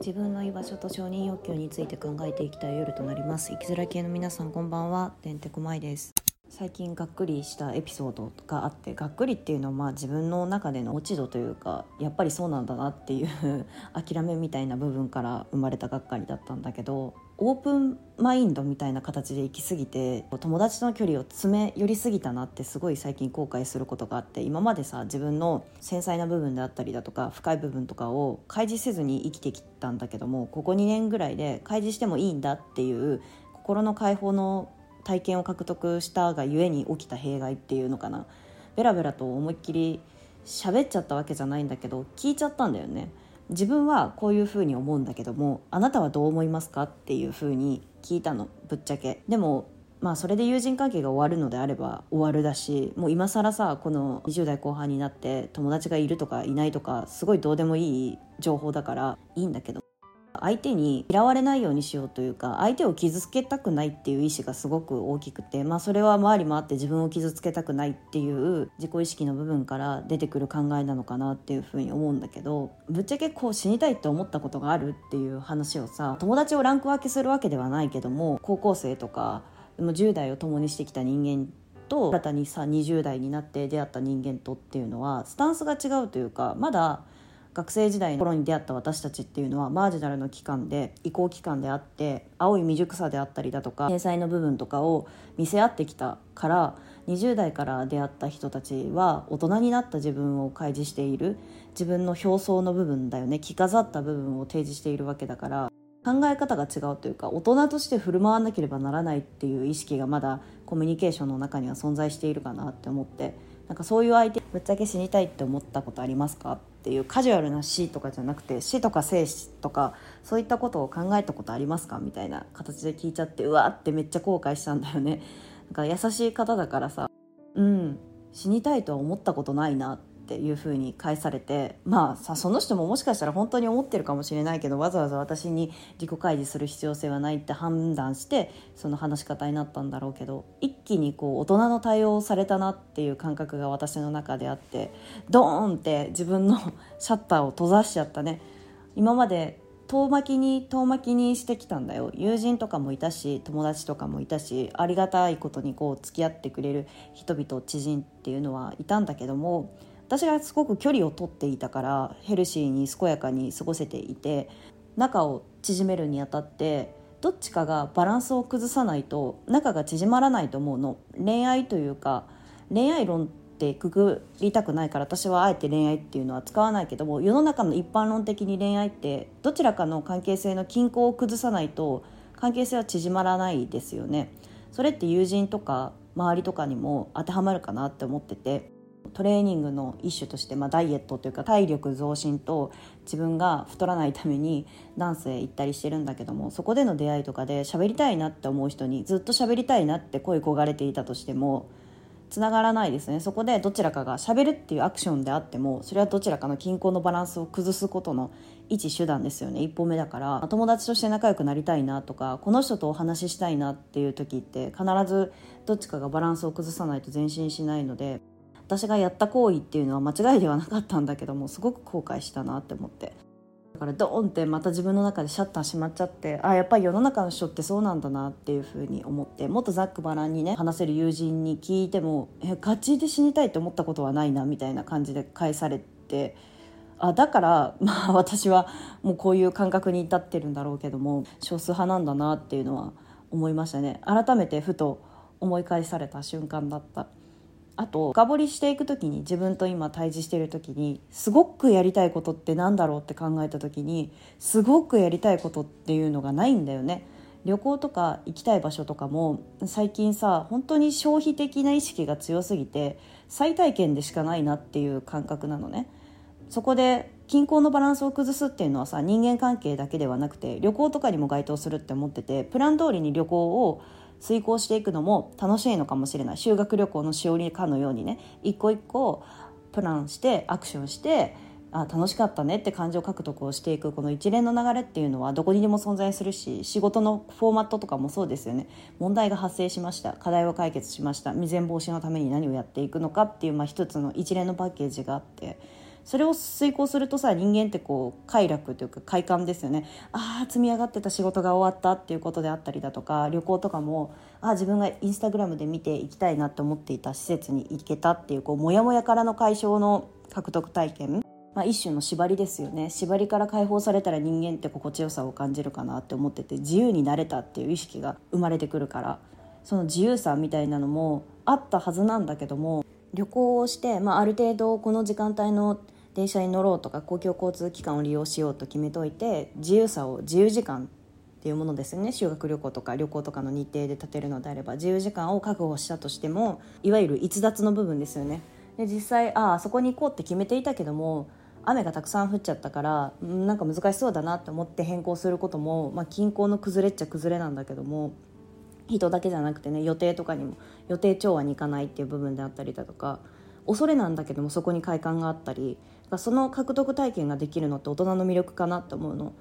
自分の居場所と承認欲求について考えていきたい夜となります。生きづらい系の皆さんこんばんは。てんてこまいです。最近がっくりしたエピソードがあってがっくりっていうのはまあ自分の中での落ち度というかやっぱりそうなんだなっていう 諦めみたいな部分から生まれたがっかりだったんだけどオープンマインドみたいな形で行き過ぎて友達との距離を詰め寄りすぎたなってすごい最近後悔することがあって今までさ自分の繊細な部分であったりだとか深い部分とかを開示せずに生きてきたんだけどもここ2年ぐらいで開示してもいいんだっていう心の解放の体験を獲得したがゆえに起きた弊害っていうのかな。ベラベラと思いっきり喋っちゃったわけじゃないんだけど聞いちゃったんだよね。自分はこういうふうに思うんだけどもあなたはどう思いますかっていうふうに聞いたのぶっちゃけ。でもまあそれで友人関係が終わるのであれば終わるだしもう今更さこの20代後半になって友達がいるとかいないとかすごいどうでもいい情報だからいいんだけど。相手に嫌われないようにしようというか相手を傷つけたくないっていう意志がすごく大きくて、まあ、それは周りもあって自分を傷つけたくないっていう自己意識の部分から出てくる考えなのかなっていうふうに思うんだけどぶっちゃけこう死にたいって思ったことがあるっていう話をさ友達をランク分けするわけではないけども高校生とか10代を共にしてきた人間と新たにさ20代になって出会った人間とっていうのはスタンスが違うというかまだ学生時代の頃に出会った私たちっていうのはマージナルの期間で移行期間であって青い未熟さであったりだとか天才の部分とかを見せ合ってきたから20代から出会った人たちは大人になった自分を開示している自分の表層の部分だよね着飾った部分を提示しているわけだから考え方が違うというか大人として振る舞わなければならないっていう意識がまだコミュニケーションの中には存在しているかなって思ってなんかそういう相手ぶっちゃけ死にたいって思ったことありますか？っていうカジュアルな死とかじゃなくて死とか生死とかそういったことを考えたことありますか？みたいな形で聞いちゃってうわってめっちゃ後悔したんだよね。なんか優しい方だからさうん死にたいとは思ったことないな。っっていうふうに返されてまあさその人ももしかしたら本当に思ってるかもしれないけどわざわざ私に自己開示する必要性はないって判断してその話し方になったんだろうけど一気にこう大人の対応をされたなっていう感覚が私の中であってドーンって自分の シャッターを閉ざしちゃったね。今まで遠巻きに遠巻きにしてきたんだよ友人とかもいたし友達とかもいたしありがたいことにこう付き合ってくれる人々知人っていうのはいたんだけども私がすごく距離を取っていたからヘルシーに健やかに過ごせていて仲を縮めるにあたってどっちかがバランスを崩さないと仲が縮まらないと思うの。恋愛というか恋愛論ってくくりたくないから私はあえて恋愛っていうのは使わないけども世の中の一般論的に恋愛ってどちらかの関係性の均衡を崩さないと関係性は縮まらないですよね。それって友人とか周りとかにも当てはまるかなって思ってて。トレーニングの一種として、まあ、ダイエットというか体力増進と自分が太らないためにダンスへ行ったりしてるんだけどもそこでの出会いとかで喋りたいなって思う人にずっと喋りたいなって声焦がれていたとしてもつながらないですね。そこでどちらかがしゃべるっていうアクションであってもそれはどちらかの均衡のバランスを崩すことの一手段ですよね。一歩目だから。友達として仲良くなりたいなとかこの人とお話ししたいなっていう時って必ずどっちかがバランスを崩さないと前進しないので。私がやった行為っていうのは間違いではなかったんだけどもすごく後悔したなって思ってだからドーンってまた自分の中でシャッター閉まっちゃってあやっぱり世の中の人ってそうなんだなっていうふうに思ってもっとざっくばらんにね話せる友人に聞いてもえガチで死にたいって思ったことはないなみたいな感じで返されてあだからまあ私はもうこういう感覚に至ってるんだろうけども少数派なんだなっていうのは思いましたね改めてふと思い返された瞬間だった。あと深掘りしていく時に自分と今対峙してる時にすごくやりたいことって何だろうって考えた時にすごくやりたいことっていうのがないんだよね。旅行とか行きたい場所とかも最近さ本当に消費的な意識が強すぎて再体験でしかないなっていう感覚なのねそこで均衡のバランスを崩すっていうのはさ人間関係だけではなくて旅行とかにも該当するって思っててプラン通りに旅行を遂行していくのも楽しいのかもしれない。修学旅行のしおりかのようにね一個一個プランしてアクションしてあ楽しかったねって感情獲得をしていくこの一連の流れっていうのはどこにでも存在するし仕事のフォーマットとかもそうですよね。問題が発生しました。課題を解決しました。未然防止のために何をやっていくのかっていう、まあ、一つの一連のパッケージがあって。それを遂行するとさ人間ってこう快楽というか快感ですよね。ああ積み上がってた仕事が終わったっていうことであったりだとか旅行とかもああ自分がインスタグラムで見ていきたいなって思っていた施設に行けたっていうこうモヤモヤからの解消の獲得体験。まあ、一種の縛りですよね。縛りから解放されたら人間って心地よさを感じるかなって思ってて自由になれたっていう意識が生まれてくるから。その自由さみたいなのもあったはずなんだけども旅行をして、まあ、ある程度この時間帯の電車に乗ろうとか公共交通機関を利用しようと決めといて自由さを自由時間っていうものですよね。修学旅行とか旅行とかの日程で立てるのであれば自由時間を確保したとしてもいわゆる逸脱の部分ですよね。で実際ああそこに行こうって決めていたけども雨がたくさん降っちゃったからなんか難しそうだなって思って変更することも、まあ、近郊の崩れっちゃ崩れなんだけども人だけじゃなくてね予定とかにも予定調和に行かないっていう部分であったりだとか恐れなんだけどもそこに快感があったりその獲得体験ができるのって大人の魅力かなって思うの、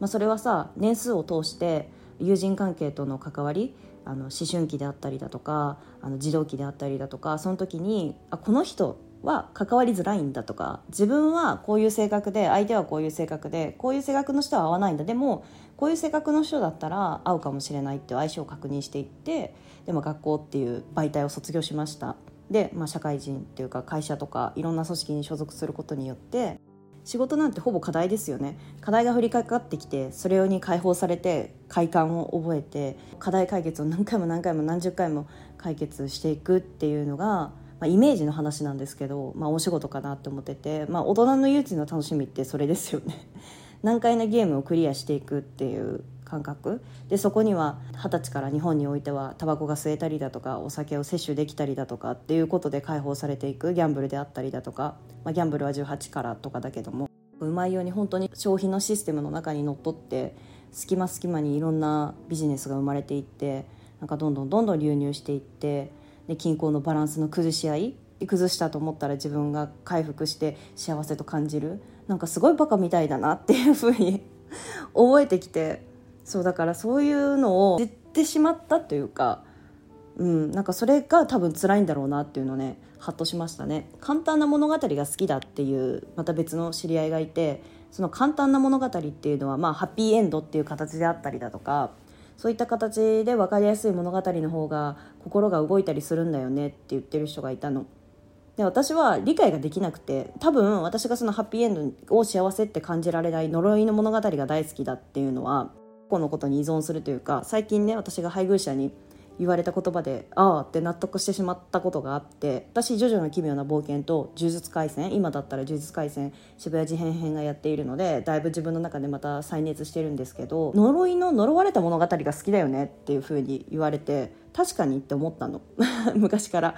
まあ、それはさ年数を通して友人関係との関わりあの思春期であったりだとかあの児童期であったりだとかその時にあこの人は関わりづらいんだとか自分はこういう性格で相手はこういう性格でこういう性格の人は合わないんだ。でもこういう性格の人だったら合うかもしれないって相性を確認していってでも学校っていう媒体を卒業しました。で、まあ、社会人っていうか会社とかいろんな組織に所属することによって仕事なんてほぼ課題ですよね。課題が降りかかってきてそれに解放されて快感を覚えて課題解決を何回も何回も何十回も解決していくっていうのがまあ、イメージの話なんですけど、まあ、お仕事かなって思ってて、まあ、大人の唯一の楽しみってそれですよね。難解なゲームをクリアしていくっていう感覚。でそこには二十歳から日本においてはタバコが吸えたりだとかお酒を摂取できたりだとかっていうことで解放されていくギャンブルであったりだとか、まあ、ギャンブルは18からとかだけどもうまいように本当に消費のシステムの中にのっとって隙間隙間にいろんなビジネスが生まれていってなんかどんどんどんどん流入していってで均衡のバランスの崩し合い崩したと思ったら自分が回復して幸せと感じる。なんかすごいバカみたいだなっていうふうに 覚えてきてそうだからそういうのを知ってしまったというか、うん、なんかそれが多分辛いんだろうなっていうのねハッとしましたね簡単な物語が好きだっていうまた別の知り合いがいてその簡単な物語っていうのはまあハッピーエンドっていう形であったりだとかそういった形で分かりやすい物語の方が心が動いたりするんだよねって言ってる人がいたの。で私は理解ができなくて多分私がそのハッピーエンドを幸せって感じられない呪いの物語が大好きだっていうのは個のことに依存するというか最近ね私が配偶者に言われた言葉でああって納得してしまったことがあって私「ジョジョの奇妙な冒険」と「呪術廻戦」今だったら「呪術廻戦」渋谷事変編がやっているのでだいぶ自分の中でまた再熱してるんですけど呪いの呪われた物語が好きだよねっていうふうに言われて確かにって思ったの。昔から。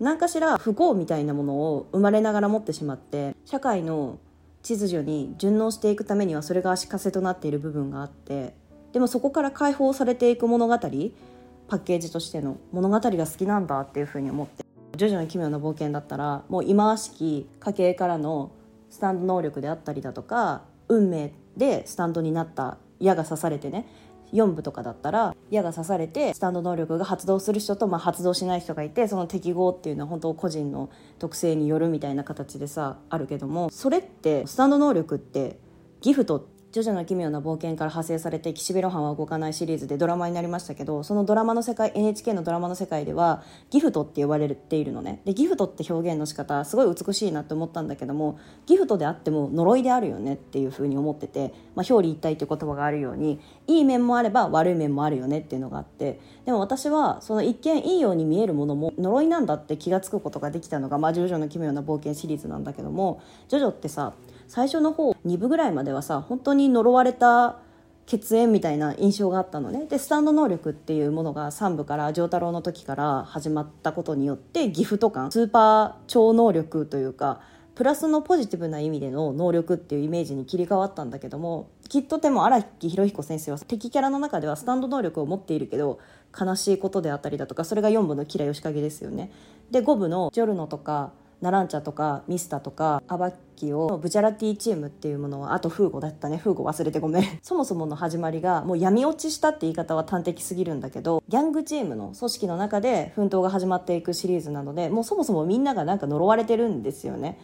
何かしら不幸みたいなものを生まれながら持ってしまって社会の秩序に順応していくためにはそれが足かせとなっている部分があってでもそこから解放されていく物語パッケージとしての物語が好きなんだっていうふうに思って「徐々に奇妙な冒険」だったらもう忌まわしき家系からのスタンド能力であったりだとか運命でスタンドになった矢が刺されてね4部とかだったら矢が刺されてスタンド能力が発動する人とまあ発動しない人がいてその適合っていうのは本当個人の特性によるみたいな形でさあるけどもそれってスタンド能力ってギフトジョジョの奇妙な冒険から派生されて岸辺露伴は動かないシリーズでドラマになりましたけどそのドラマの世界 NHK のドラマの世界ではギフトって言われているのね。でギフトって表現の仕方すごい美しいなって思ったんだけどもギフトであっても呪いであるよねっていうふうに思ってて、まあ、表裏一体っていう言葉があるようにいい面もあれば悪い面もあるよねっていうのがあってでも私はその一見いいように見えるものも呪いなんだって気が付くことができたのが、まあ、ジョジョの奇妙な冒険シリーズなんだけどもジョジョってさ最初の方2部ぐらいまではさ本当に呪われた血縁みたいな印象があったのね。でスタンド能力っていうものが3部から丈太郎の時から始まったことによってギフト感スーパー超能力というかプラスのポジティブな意味での能力っていうイメージに切り替わったんだけどもきっとでも荒木博彦先生は敵キャラの中ではスタンド能力を持っているけど悲しいことであったりだとかそれが4部の吉良義景ですよね。で5部のジョルノとかナランチャとかミスタとかアバッキをブチャラティチームっていうものはあとフーゴだったね。フーゴ忘れてごめん。そもそもの始まりがもう闇落ちしたって言い方は端的すぎるんだけどギャングチームの組織の中で奮闘が始まっていくシリーズなのでもうそもそもみんながなんか呪われてるんですよね。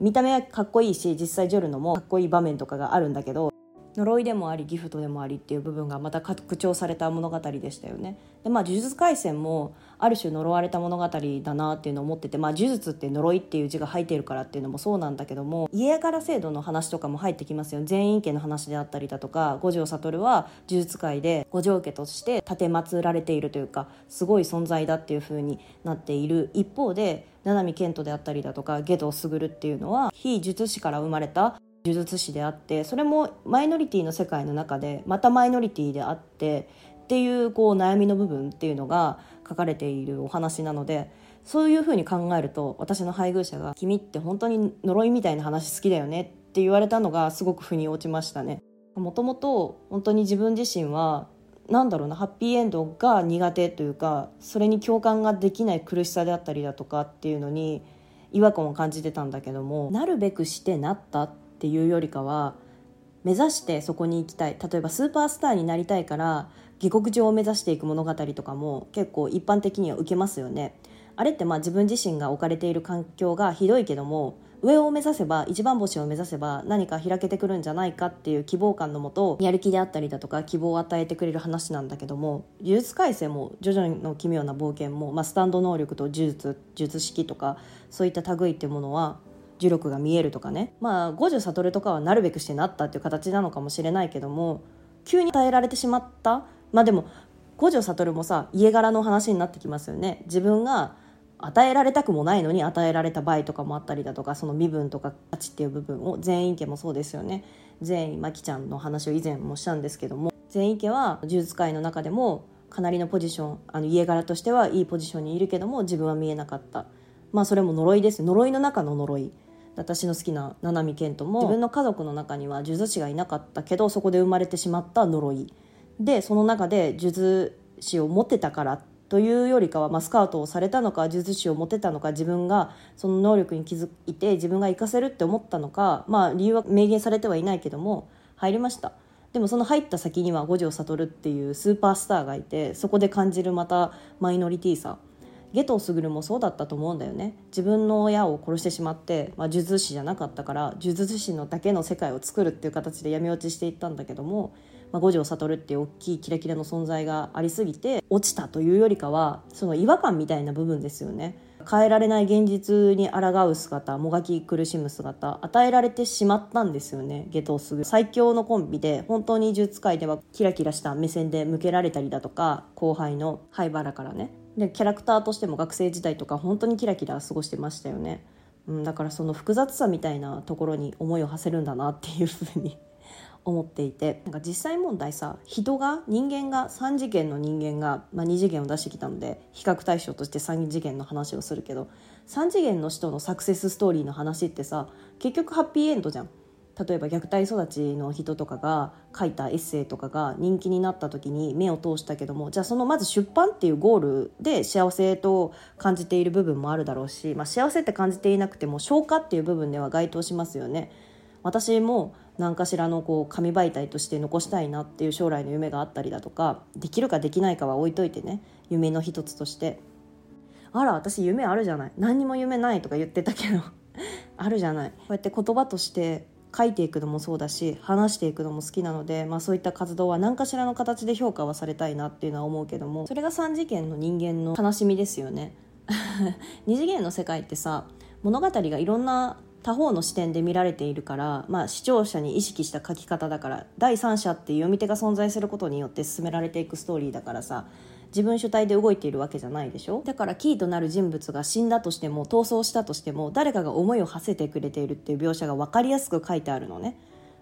見た目はかっこいいし実際ジョルノもかっこいい場面とかがあるんだけど呪いでもありギフトでもありっていう部分がまた拡張された物語でしたよね。でまあ呪術廻戦もある種呪われた物語だなっていうのを思っててまあ呪術って呪いっていう字が入っているからっていうのもそうなんだけども家柄制度の話とかも入ってきますよ。全員家の話であったりだとか五条悟は呪術界で五条家として奉られているというかすごい存在だっていう風になっている。一方で七海健人であったりだとか下道卓っていうのは非術師から生まれた呪術師であってそれもマイノリティの世界の中でまたマイノリティであってっていうこう悩みの部分っていうのが書かれているお話なのでそういうふうに考えると私の配偶者が「君って本当に呪いみたいな話好きだよね」って言われたのがすごく腑に落ちましたね。もともと本当に自分自身はなんだろうなハッピーエンドが苦手というかそれに共感ができない苦しさであったりだとかっていうのに違和感を感じてたんだけどもなるべくしてなったっていうよりかは目指してそこに行きたい例えばスーパースターになりたいから下克上を目指していく物語とかも結構一般的には受けますよね。あれってまあ自分自身が置かれている環境がひどいけども上を目指せば一番星を目指せば何か開けてくるんじゃないかっていう希望感のもとやる気であったりだとか希望を与えてくれる話なんだけども呪術廻戦も徐々の奇妙な冒険も、まあ、スタンド能力と呪術術式とかそういった類ってものは呪力が見えるとかね。まあ五条悟とかはなるべくしてなったっていう形なのかもしれないけども急に与えられてしまったまあでも五条悟もさ家柄の話になってきますよね。自分が与えられたくもないのに与えられた場合とかもあったりだとかその身分とか価値っていう部分を全員家もそうですよね。全員まきちゃんの話を以前もしたんですけども。全員家は呪術界の中でもかなりのポジションあの家柄としてはいいポジションにいるけども自分は見えなかった。まあそれも呪いです。呪いの中の呪い。私の好きな七海健人も自分の家族の中には呪術師がいなかったけどそこで生まれてしまった呪い。でその中で呪術師を持ってたからというよりかは、まあ、スカウトをされたのか呪術師を持ってたのか自分がその能力に気づいて自分が活かせるって思ったのか、まあ、理由は明言されてはいないけども入りました。でもその入った先には五条悟っていうスーパースターがいてそこで感じるまたマイノリティさ。ゲト卓もそうだったと思うんだよね。自分の親を殺してしまって、まあ、呪術師じゃなかったから呪術師のだけの世界を作るっていう形で闇落ちしていったんだけども、まあ、五条悟っていう大きいキラキラの存在がありすぎて落ちたというよりかはその違和感みたいな部分ですよね。変えられない現実に抗う姿もがき苦しむ姿与えられてしまったんですよねゲトスグ最強のコンビで本当に呪術界ではキラキラした目線で向けられたりだとか後輩の灰原からね。でキャラクターとしても学生時代とか本当にキラキラ過ごしてましたよね、うん、だからその複雑さみたいなところに思いを馳せるんだなっていうふうに思っていてなんか実際問題さ人が人間が3次元の人間が、まあ、2次元を出してきたので比較対象として3次元の話をするけど3次元の人のサクセスストーリーの話ってさ結局ハッピーエンドじゃん。例えば虐待育ちの人とかが書いたエッセイとかが人気になった時に目を通したけどもじゃあそのまず出版っていうゴールで幸せと感じている部分もあるだろうし、まあ、幸せって感じていなくても消化っていう部分では該当しますよね。私も何かしらのこう紙媒体として残したいなっていう将来の夢があったりだとかできるかできないかは置いといてね夢の一つとして。あら私夢あるじゃない。何にも夢ないとか言ってたけど あるじゃない。こうやって言葉として書いていくのもそうだし話していくのも好きなので、まあ、そういった活動は何かしらの形で評価はされたいなっていうのは思うけどもそれが3次元の人間の悲しみですよね。2次元の世界ってさ物語がいろんな他方の視点で見られているから、まあ、視聴者に意識した書き方だから第三者っていう読み手が存在することによって進められていくストーリーだからさ自分主体で動いているわけじゃないでしょ？だからキーとなる人物が死んだとしても逃走したとしても誰かが思いを馳せてくれているっていう描写が分かりやすく書いてあるのね。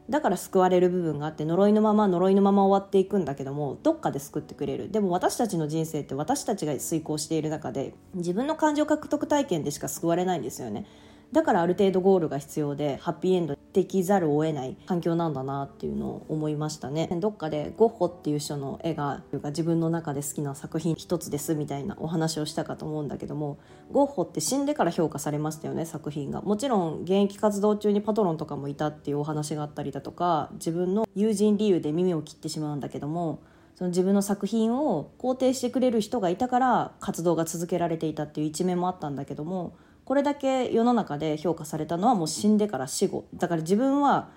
だから救われる部分があって呪いのまま呪いのまま終わっていくんだけどもどっかで救ってくれる。でも私たちの人生って私たちが遂行している中で自分の感情獲得体験でしか救われないんですよね。だからある程度ゴールが必要でハッピーエンドできざるを得ない環境なんだなっていうのを思いましたね。どっかでゴッホっていう人の絵が自分の中で好きな作品一つですみたいなお話をしたかと思うんだけどもゴッホって死んでから評価されましたよね作品が。もちろん現役活動中にパトロンとかもいたっていうお話があったりだとか自分の友人理由で耳を切ってしまうんだけどもその自分の作品を肯定してくれる人がいたから活動が続けられていたっていう一面もあったんだけどもこれだけ世の中で評価されたのはもう死んでから死後。だから自分は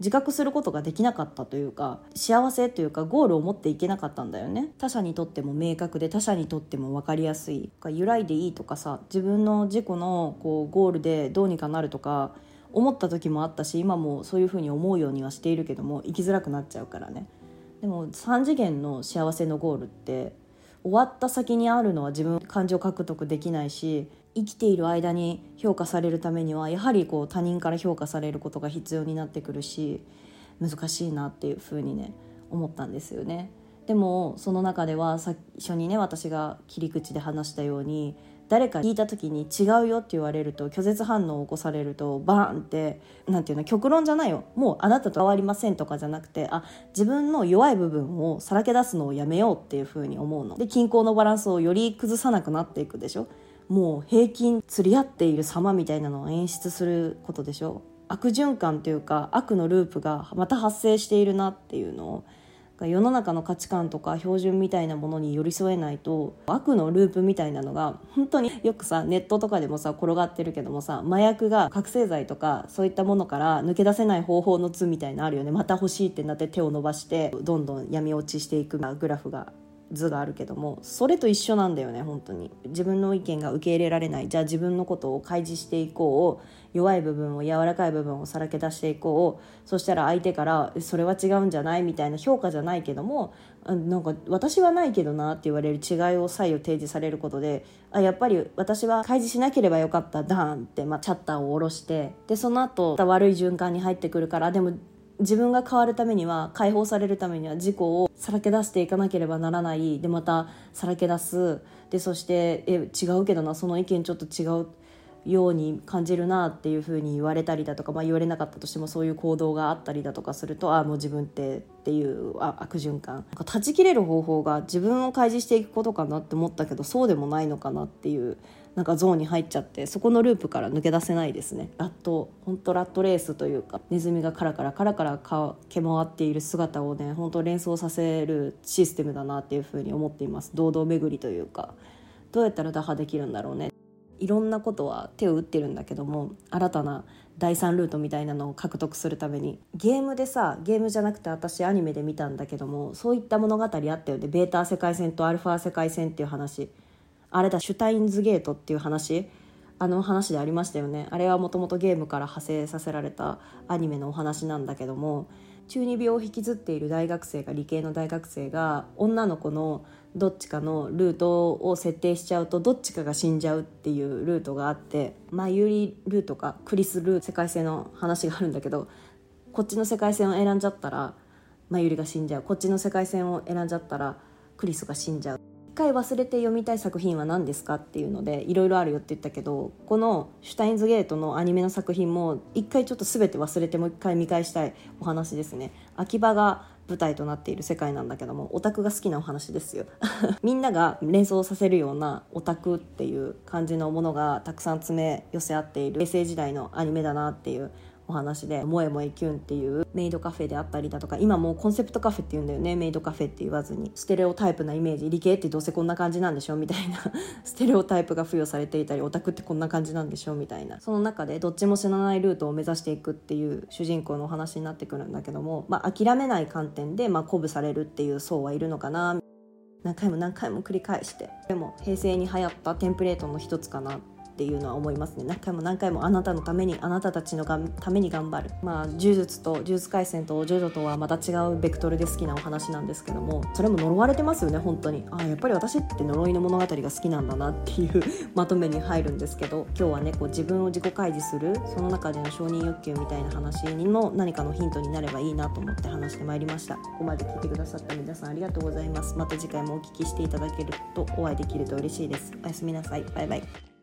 自覚することができなかったというか幸せというかゴールを持っていけなかったんだよね。他者にとっても明確で他者にとっても分かりやすい。揺らいでいいとかさ自分の自己のこうゴールでどうにかなるとか思った時もあったし今もそういうふうに思うようにはしているけども生きづらくなっちゃうからね。でも3次元の幸せのゴールって終わった先にあるのは自分感情獲得できないし生きている間に評価されるためにはやはりこう他人から評価されることが必要になってくるし難しいなっていうふうにね思ったんですよね。でもその中では最初にね私が切り口で話したように誰か聞いた時に違うよって言われると拒絶反応を起こされるとバーンって何て言うの極論じゃないよ。もうあなたと変わりませんとかじゃなくてあ自分の弱い部分をさらけ出すのをやめようっていうふうに思うの。で均衡のバランスをより崩さなくなっていくでしょ。もう平均釣り合っている様みたいなのを演出することでしょ。悪循環というか悪のループがまた発生しているなっていうのを世の中の価値観とか標準みたいなものに寄り添えないと悪のループみたいなのが本当によくさネットとかでもさ転がってるけどもさ麻薬が覚醒剤とかそういったものから抜け出せない方法の図みたいなあるよね。また欲しいってなって手を伸ばしてどんどん闇落ちしていくグラフが。図があるけどもそれと一緒なんだよね本当に。自分の意見が受け入れられない。じゃあ自分のことを開示していこう。弱い部分を柔らかい部分をさらけ出していこう。そしたら相手からそれは違うんじゃない？みたいな評価じゃないけどもなんか私はないけどなって言われる違いを左右提示されることであやっぱり私は開示しなければよかったダーンって、まあ、チャッターを下ろしてでその後悪い循環に入ってくるからでも自分が変わるためには解放されるためには自己をさらけ出していかなければならないでまたさらけ出す。でそしてえ違うけどな。その意見ちょっと違うように感じるなっていうふうに言われたりだとか、まあ、言われなかったとしてもそういう行動があったりだとかするとああもう自分ってっていうあ悪循環。なんか断ち切れる方法が自分を開示していくことかなって思ったけどそうでもないのかなっていうなんかゾーンに入っちゃってそこのループから抜け出せないですね。ラット本当ラットレースというかネズミがカラカラカラカラ駆け回っている姿をね本当連想させるシステムだなっていうふうに思っています堂々巡りというかどうやったら打破できるんだろうねいろんなことは手を打ってるんだけども新たな第3ルートみたいなのを獲得するためにゲームでさゲームじゃなくて私アニメで見たんだけどもそういった物語あったよねベータ世界線とアルファ世界線っていう話あれだシュタインズゲートっていう話？あの話でありましたよね。あれはもともとゲームから派生させられたアニメのお話なんだけども中二病を引きずっている大学生が理系の大学生が女の子のどっちかのルートを設定しちゃうとどっちかが死んじゃうっていうルートがあってマユリルートかクリスルー世界線の話があるんだけどこっちの世界線を選んじゃったらマユリが死んじゃう。こっちの世界線を選んじゃったらクリスが死んじゃう。回忘れて読みたい作品は何ですかっていうのでいろいろあるよって言ったけどこの「シュタインズゲート」のアニメの作品も一回ちょっと全て忘れてもう一回見返したいお話ですね。秋葉が舞台となっている世界なんだけどもオタクが好きなお話ですよ。みんなが連想させるようなオタクっていう感じのものがたくさん詰め寄せ合っている平成時代のアニメだなっていうお話で「萌え萌えキュン」っていうメイドカフェであったりだとか今もうコンセプトカフェって言うんだよねメイドカフェって言わずにステレオタイプなイメージ理系ってどうせこんな感じなんでしょみたいな ステレオタイプが付与されていたりオタクってこんな感じなんでしょみたいな。その中でどっちも死なないルートを目指していくっていう主人公のお話になってくるんだけども、まあ、諦めない観点で、まあ、鼓舞されるっていう層はいるのかな。何回も何回も繰り返してでも平成に流行ったテンプレートの一つかな。っていうのは思いますね。何回も何回もあなたのためにあなたたちのがために頑張る。まあ呪術と呪術廻戦とジョジョとはまた違うベクトルで好きなお話なんですけどもそれも呪われてますよね本当に。あやっぱり私って呪いの物語が好きなんだなっていう まとめに入るんですけど今日はねこう自分を自己開示するその中での承認欲求みたいな話にも何かのヒントになればいいなと思って話してまいりました。ここまで聞いてくださった皆さんありがとうございます。また次回もお聞きしていただけるとお会いできると嬉しいです。おやすみなさい。バイバイ。